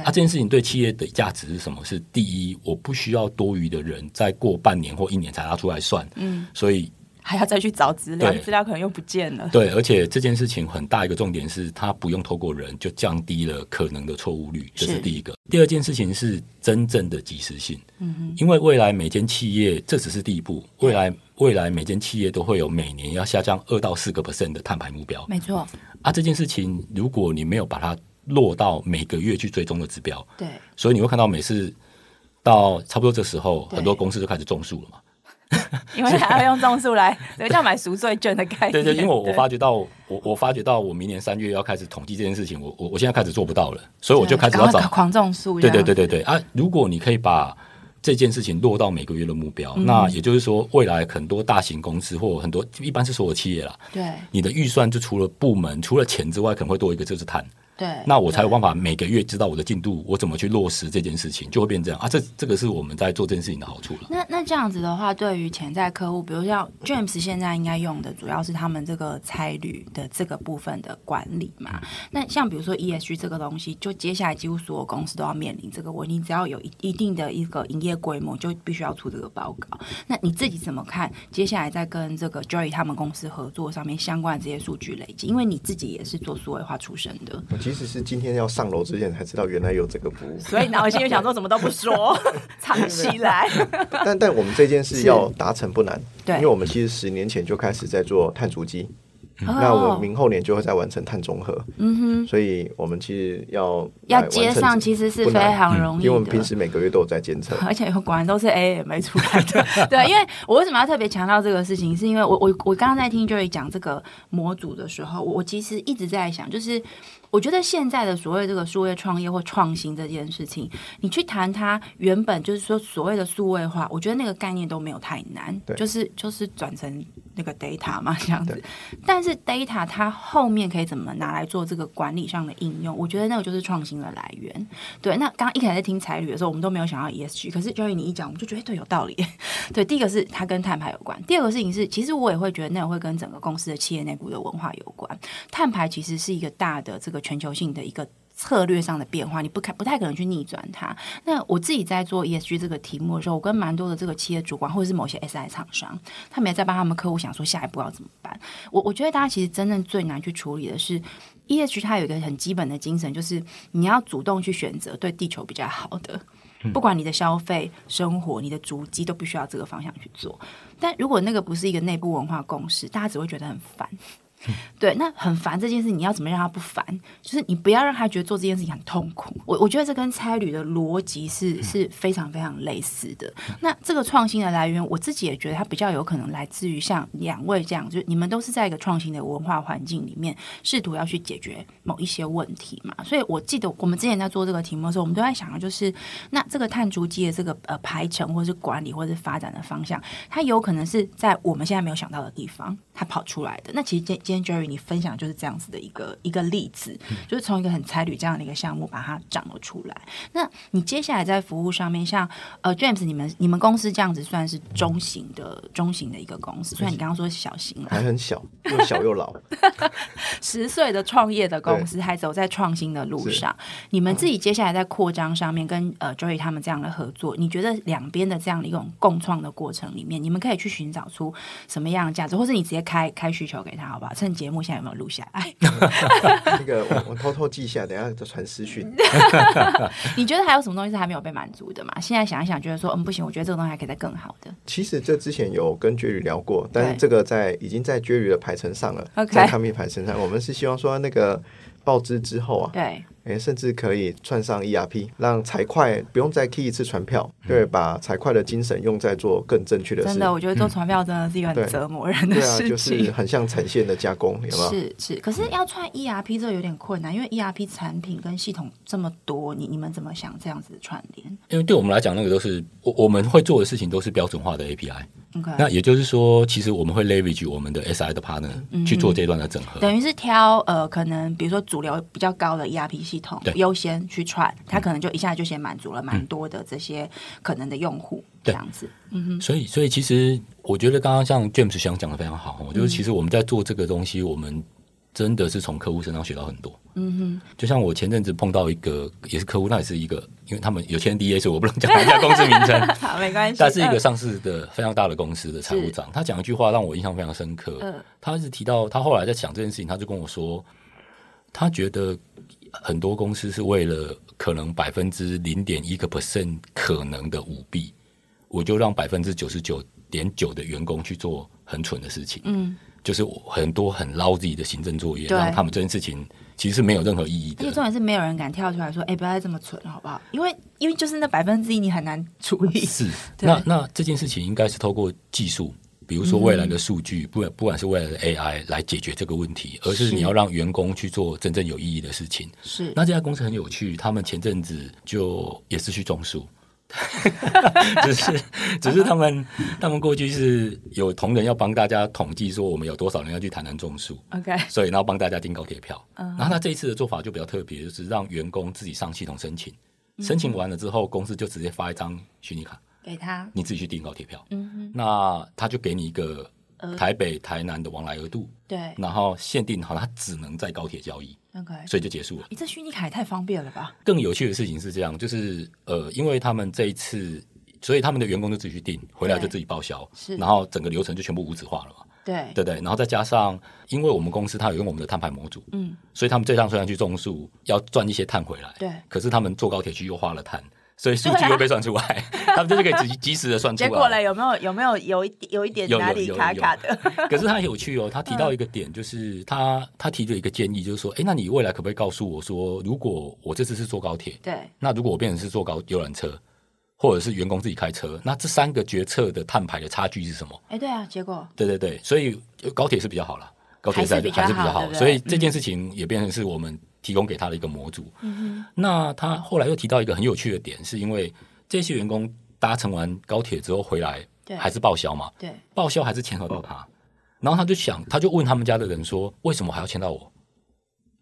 啊，这件事情对企业的价值是什么？是第一，我不需要多余的人再过半年或一年才拿出来算。嗯。所以。还要再去找资料，资料可能又不见了。对，而且这件事情很大一个重点是，它不用透过人，就降低了可能的错误率，这是第一个。第二件事情是真正的及时性。嗯哼，因为未来每间企业，这只是第一步，未来未来每间企业都会有每年要下降二到四个 percent 的碳排目标。没错。啊，这件事情如果你没有把它落到每个月去追踪的指标，对，所以你会看到每次到差不多这时候，很多公司就开始种树了嘛。[LAUGHS] 因为还要用种树来，[LAUGHS] 等于像买赎罪券的概念。对对，因为我我发觉到，我我发觉到，我明年三月要开始统计这件事情，我我我现在开始做不到了，所以我就开始要找狂种树。对对对对对啊！如果你可以把这件事情落到每个月的目标，嗯、那也就是说，未来很多大型公司或很多一般是所有企业啦，对，你的预算就除了部门除了钱之外，可能会多一个就是碳。对，那我才有办法每个月知道我的进度，我怎么去落实这件事情，就会变这样啊。这这个是我们在做这件事情的好处了。那那这样子的话，对于潜在客户，比如像 James 现在应该用的主要是他们这个差旅的这个部分的管理嘛。嗯、那像比如说 ESG 这个东西，就接下来几乎所有公司都要面临这个问题，只要有一一定的一个营业规模，就必须要出这个报告。那你自己怎么看？接下来在跟这个 Joy 他们公司合作上面相关的这些数据累积，因为你自己也是做数位化出身的。我其实是今天要。上楼之前才知道原来有这个服务，所以呢，我心里想说什么都不说，[LAUGHS] 藏起来。[LAUGHS] 但但我们这件事要达成不难，对，因为我们其实十年前就开始在做碳足迹，嗯、那我们明后年就会再完成碳中和。嗯哼，所以我们其实要要接上，其实是非常容易，因为我们平时每个月都有在监测，[LAUGHS] 而且果然都是 AMA 出来的。对，因为我为什么要特别强调这个事情，是因为我我我刚刚在听 Joy 讲这个模组的时候，我其实一直在想，就是。我觉得现在的所谓这个数位创业或创新这件事情，你去谈它原本就是说所谓的数位化，我觉得那个概念都没有太难，对就是就是转成那个 data 嘛 [LAUGHS] 这样子。但是 data 它后面可以怎么拿来做这个管理上的应用？我觉得那个就是创新的来源。对，那刚刚一开始在听彩旅的时候，我们都没有想到 ESG，可是 Joy 你一讲，我们就觉得对，有道理。对，第一个是它跟碳排有关，第二个事情是，其实我也会觉得那个会跟整个公司的企业内部的文化有关。碳排其实是一个大的这个。全球性的一个策略上的变化，你不可不太可能去逆转它。那我自己在做 ESG 这个题目的时候，我跟蛮多的这个企业主管或者是某些 SI 厂商，他们也在帮他们客户想说下一步要怎么办。我我觉得大家其实真正最难去处理的是 ESG，它有一个很基本的精神，就是你要主动去选择对地球比较好的，不管你的消费、生活、你的足迹都必须要这个方向去做。但如果那个不是一个内部文化共识，大家只会觉得很烦。对，那很烦这件事，你要怎么让他不烦？就是你不要让他觉得做这件事情很痛苦。我我觉得这跟差旅的逻辑是是非常非常类似的。那这个创新的来源，我自己也觉得它比较有可能来自于像两位这样，就是你们都是在一个创新的文化环境里面，试图要去解决某一些问题嘛。所以我记得我们之前在做这个题目的时候，我们都在想的就是，那这个碳足迹的这个呃排程，或者是管理，或者是发展的方向，它有可能是在我们现在没有想到的地方，它跑出来的。那其实今今天 Jerry 你分享就是这样子的一个一个例子，就是从一个很差旅这样的一个项目把它长了出来。那你接下来在服务上面，像呃 James，你们你们公司这样子算是中型的中型的一个公司，虽然你刚刚说是小型了，还很小，又小又老，[LAUGHS] 十岁的创业的公司还走在创新的路上。你们自己接下来在扩张上面跟呃 Jerry 他们这样的合作，你觉得两边的这样的一种共创的过程里面，你们可以去寻找出什么样的价值，或是你直接开开需求给他，好不好？趁节目现在有没有录下来？[LAUGHS] 那个我我偷偷记下，等下再传私讯。[LAUGHS] 你觉得还有什么东西是还没有被满足的吗？现在想一想，觉得说嗯不行，我觉得这个东西还可以再更好的。其实这之前有跟 Jerry 聊过，但是这个在已经在 Jerry 的排程上了.在他们排程上，我们是希望说那个报知之后啊，对。诶，甚至可以串上 ERP，让财会不用再 key 一次传票，对，把财会的精神用在做更正确的事。真的，我觉得做传票真的是一个很折磨人的事情。对啊，就是很像产线的加工，有没有？是是，可是要串 ERP 这个有点困难，因为 ERP 产品跟系统这么多，你你们怎么想这样子串联？因为对我们来讲，那个都是我我们会做的事情，都是标准化的 API。那也就是说，其实我们会 leverage 我们的 SI 的 partner 去做这段的整合，嗯、等于是挑呃，可能比如说主流比较高的 ERP 系统优先去串，他可能就一下就先满足了蛮多的这些可能的用户，嗯、这样子。嗯哼。所以，所以其实我觉得刚刚像 James 想讲的非常好，我觉得其实我们在做这个东西，我们。真的是从客户身上学到很多。嗯哼，就像我前阵子碰到一个也是客户，那也是一个，因为他们有签所以我不能讲人家公司名称。[LAUGHS] 好，没关系。他是一个上市的非常大的公司的财务长，他讲一句话让我印象非常深刻。嗯，他一直提到他后来在想这件事情，他就跟我说，他觉得很多公司是为了可能百分之零点一个 percent 可能的舞弊，我就让百分之九十九点九的员工去做很蠢的事情。嗯。就是很多很捞自己的行政作业，让他们这件事情其实是没有任何意义的。而且重点是没有人敢跳出来说：“哎、欸，不要再这么蠢了，好不好？”因为因为就是那百分之一，你很难处理。是，[LAUGHS] 那那这件事情应该是透过技术，比如说未来的数据，不、嗯、不管是未来的 AI 来解决这个问题，而是你要让员工去做真正有意义的事情。是。那这家公司很有趣，他们前阵子就也是去种树。[LAUGHS] 只是，只是他们，他们过去是有同仁要帮大家统计说我们有多少人要去台南种树，OK，所以然后帮大家订高铁票。Uh -huh. 然后他这一次的做法就比较特别，就是让员工自己上系统申请，申请完了之后，公司就直接发一张虚拟卡给他，你自己去订高铁票。嗯哼，那他就给你一个台北、台南的往来额度，对，然后限定好，他只能在高铁交易。OK，所以就结束了。你这虚拟卡也太方便了吧？更有趣的事情是这样，就是呃，因为他们这一次，所以他们的员工就自己去订，回来就自己报销，是，然后整个流程就全部无纸化了嘛。对，对对。然后再加上，因为我们公司它有用我们的碳排模组，嗯，所以他们这趟虽然去种树，要赚一些碳回来，对，可是他们坐高铁去又花了碳。所以数据又被算出来，啊、[LAUGHS] 他们就是可以及及时的算出来。结果嘞？有没有有没有有一有一点哪里卡卡的？[LAUGHS] 可是他有趣哦，他提到一个点，就是他他提了一个建议，就是说，哎、欸，那你未来可不可以告诉我说，如果我这次是坐高铁，对，那如果我变成是坐高游览车，或者是员工自己开车，那这三个决策的碳排的差距是什么？哎、欸，对啊，结果，对对对，所以高铁是比较好了，高铁还是比较好，所以这件事情也变成是我们提供给他的一个模组。嗯，那他后来又提到一个很有趣的点，是因为。这些员工搭乘完高铁之后回来，还是报销嘛？对，报销还是签核到他。然后他就想，他就问他们家的人说：“为什么还要签到我？”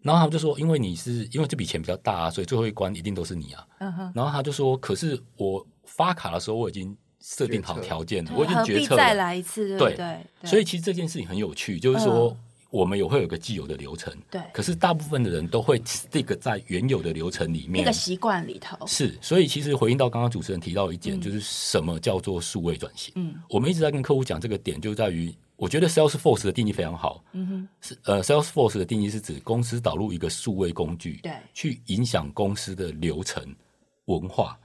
然后他们就说：“因为你是因为这笔钱比较大啊，所以最后一关一定都是你啊。”嗯哼。然后他就说：“可是我发卡的时候我已经设定好条件了，我已经决策了，再来一次，对对，对，对。所以其实这件事情很有趣，就是说。嗯我们也会有个既有的流程，对。可是大部分的人都会 stick 在原有的流程里面，那个习惯里头。是，所以其实回应到刚刚主持人提到一点，就是什么叫做数位转型？嗯，我们一直在跟客户讲这个点，就在于我觉得 Salesforce 的定义非常好。嗯哼，是呃，Salesforce 的定义是指公司导入一个数位工具，对，去影响公司的流程文化。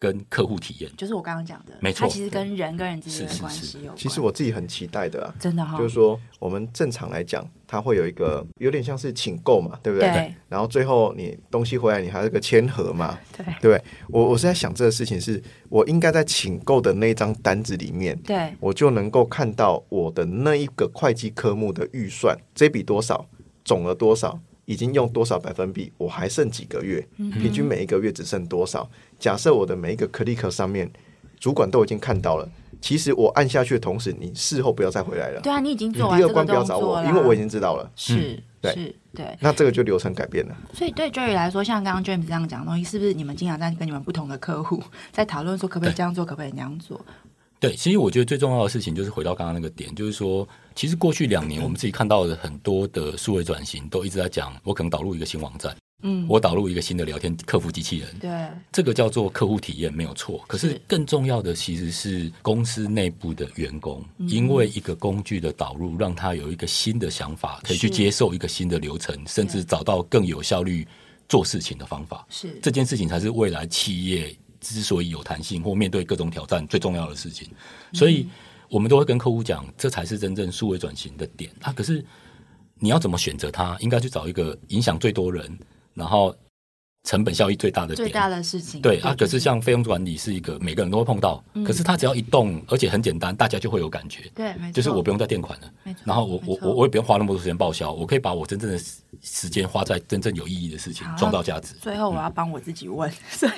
跟客户体验，就是我刚刚讲的，没错，它其实跟人跟人之间的关系有关。其实我自己很期待的、啊，真的哈、哦，就是说我们正常来讲，它会有一个有点像是请购嘛，对不对？对。然后最后你东西回来，你还有个签合嘛，对对。我我是在想这个事情是，我应该在请购的那张单子里面，对，我就能够看到我的那一个会计科目的预算，这笔多少，总额多少。已经用多少百分比？我还剩几个月？平均每一个月只剩多少？假设我的每一个 click 上面，主管都已经看到了。其实我按下去的同时，你事后不要再回来了。对啊，你已经做完。第二关不要找我，因为我已经知道了。是，嗯、对是，对。那这个就流程改变了。所以对 Jerry 来说，像刚刚 James 这样讲的东西，是不是你们经常在跟你们不同的客户在讨论说，可不可以这样做，可不可以那样做？对，其实我觉得最重要的事情就是回到刚刚那个点，就是说，其实过去两年我们自己看到的很多的数位转型，都一直在讲，我可能导入一个新网站，嗯，我导入一个新的聊天客服机器人，对，这个叫做客户体验没有错。可是更重要的其实是公司内部的员工，因为一个工具的导入，让他有一个新的想法，可以去接受一个新的流程，甚至找到更有效率做事情的方法。是这件事情才是未来企业。之所以有弹性或面对各种挑战，最重要的事情，所以我们都会跟客户讲，这才是真正数位转型的点啊。可是你要怎么选择它？应该去找一个影响最多人，然后。成本效益最大的最大的事情，对啊。可是像费用管理是一个每个人都会碰到，嗯、可是它只要一动，而且很简单，大家就会有感觉。对，没错就是我不用再垫款了，然后我我我我也不用花那么多时间报销，我可以把我真正的时间花在真正有意义的事情，创造价值。最后我要帮我自己问，所以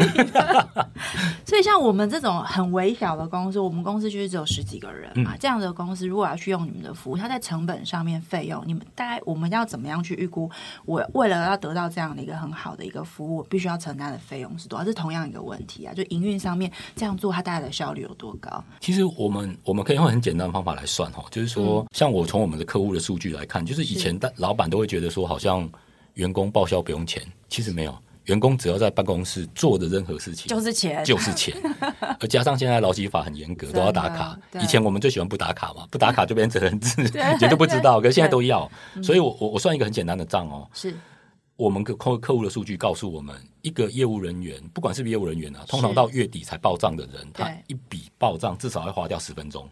[LAUGHS] 所以像我们这种很微小的公司，我们公司就是只有十几个人嘛，嗯、这样的公司如果要去用你们的服务，它在成本上面费用，你们大概我们要怎么样去预估？我为了要得到这样的一个很好的一个服务，我必须要承担的费用是多少？是同样一个问题啊，就营运上面这样做，它带来的效率有多高？其实我们我们可以用很简单的方法来算哈，就是说，像我从我们的客户的数据来看，就是以前的老板都会觉得说，好像员工报销不用钱，其实没有，员工只要在办公室做的任何事情就是钱，就是钱。[LAUGHS] 而加上现在劳基法很严格，都要打卡。以前我们最喜欢不打卡嘛，不打卡就变成责任制，绝对不知道。可是现在都要，所以我我我算一个很简单的账哦，是。我们客客客户的数据告诉我们，一个业务人员，不管是不是业务人员啊，通常到月底才报账的人，他一笔报账至少要花掉十分钟，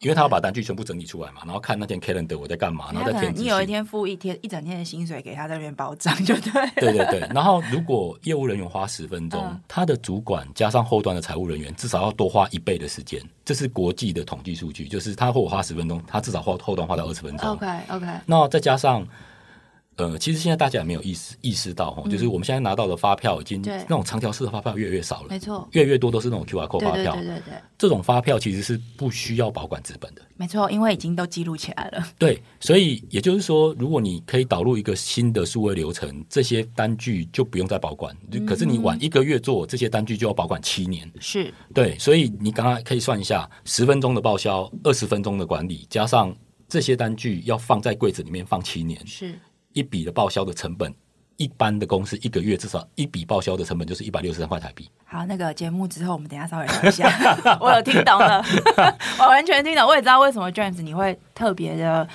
因为他要把单据全部整理出来嘛，然后看那天 calendar 我在干嘛，然后再填。你有一天付一天一整天的薪水给他在那边报账，就对。对对对，然后如果业务人员花十分钟，嗯、他的主管加上后端的财务人员至少要多花一倍的时间，这是国际的统计数据，就是他或我花十分钟，他至少花后端花掉二十分钟。OK OK，那再加上。呃，其实现在大家也没有意识意识到哈，嗯、就是我们现在拿到的发票已经那种长条式的发票越来越少了，没错，越来越多都是那种 QR code 发票，对对对对对，这种发票其实是不需要保管资本的，没错，因为已经都记录起来了。对，所以也就是说，如果你可以导入一个新的数位流程，这些单据就不用再保管。嗯、可是你晚一个月做这些单据，就要保管七年。是，对，所以你刚刚可以算一下，十分钟的报销，二十分钟的管理，加上这些单据要放在柜子里面放七年。是。一笔的报销的成本，一般的公司一个月至少一笔报销的成本就是一百六十三块台币。好，那个节目之后我们等下稍微聊一下，[LAUGHS] 我有听懂了，[LAUGHS] 我完全听懂，我也知道为什么 James 你会特别的。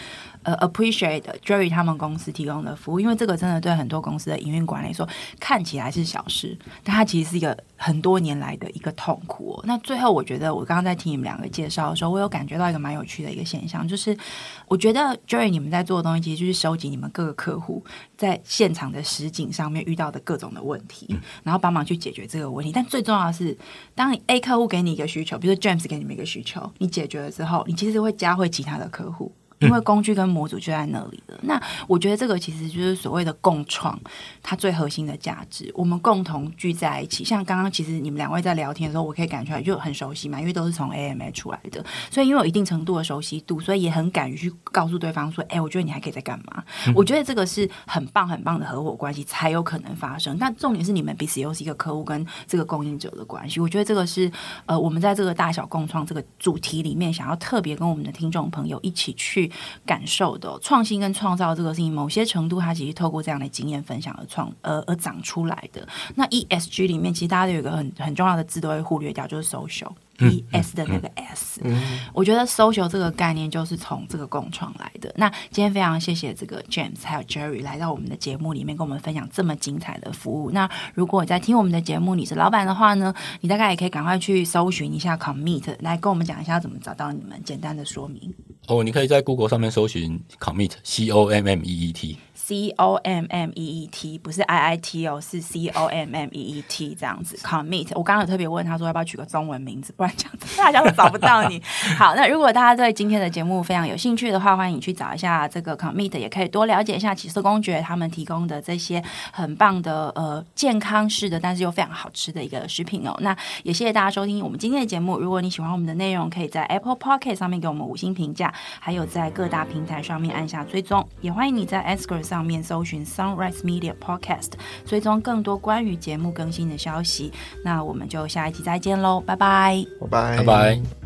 呃、uh，appreciate Jerry 他们公司提供的服务，因为这个真的对很多公司的营运管理说看起来是小事，但它其实是一个很多年来的一个痛苦哦。那最后，我觉得我刚刚在听你们两个介绍的时候，我有感觉到一个蛮有趣的一个现象，就是我觉得 Jerry 你们在做的东西，其实就是收集你们各个客户在现场的实景上面遇到的各种的问题，然后帮忙去解决这个问题。但最重要的是，当你 A 客户给你一个需求，比如说 James 给你们一个需求，你解决了之后，你其实会加会其他的客户。因为工具跟模组就在那里了。那我觉得这个其实就是所谓的共创，它最核心的价值。我们共同聚在一起，像刚刚其实你们两位在聊天的时候，我可以感觉出来就很熟悉嘛，因为都是从 AMA 出来的，所以因为有一定程度的熟悉度，所以也很敢于去告诉对方说：“哎，我觉得你还可以再干嘛？”我觉得这个是很棒很棒的合伙关系才有可能发生。但重点是你们彼此又是一个客户跟这个供应者的关系。我觉得这个是呃，我们在这个大小共创这个主题里面，想要特别跟我们的听众朋友一起去感受。的创新跟创造这个事情，某些程度它其实透过这样的经验分享而创而而长出来的。那 ESG 里面，其实大家都有一个很很重要的字都会忽略掉，就是 social。，E S 的那个 S。嗯，我觉得 social 这个概念就是从这个共创来的。那今天非常谢谢这个 James 还有 Jerry 来到我们的节目里面，跟我们分享这么精彩的服务。那如果你在听我们的节目，你是老板的话呢，你大概也可以赶快去搜寻一下 Commit，来跟我们讲一下怎么找到你们，简单的说明。哦，你可以在 Google 上面搜寻 Commit，C O M M E E T。C O M M E E T 不是 I I T 哦，是 C O M M E E T 这样子。Commit，我刚刚有特别问他说要不要取个中文名字，不然这样子大家都找不到你。[LAUGHS] 好，那如果大家对今天的节目非常有兴趣的话，欢迎你去找一下这个 Commit，也可以多了解一下起司公爵他们提供的这些很棒的呃健康式的，但是又非常好吃的一个食品哦。那也谢谢大家收听我们今天的节目。如果你喜欢我们的内容，可以在 Apple Podcast 上面给我们五星评价，还有在各大平台上面按下追踪。也欢迎你在 Anchor 上面搜寻 Sunrise Media Podcast，追踪更多关于节目更新的消息。那我们就下一期再见喽，拜拜，拜拜，拜拜。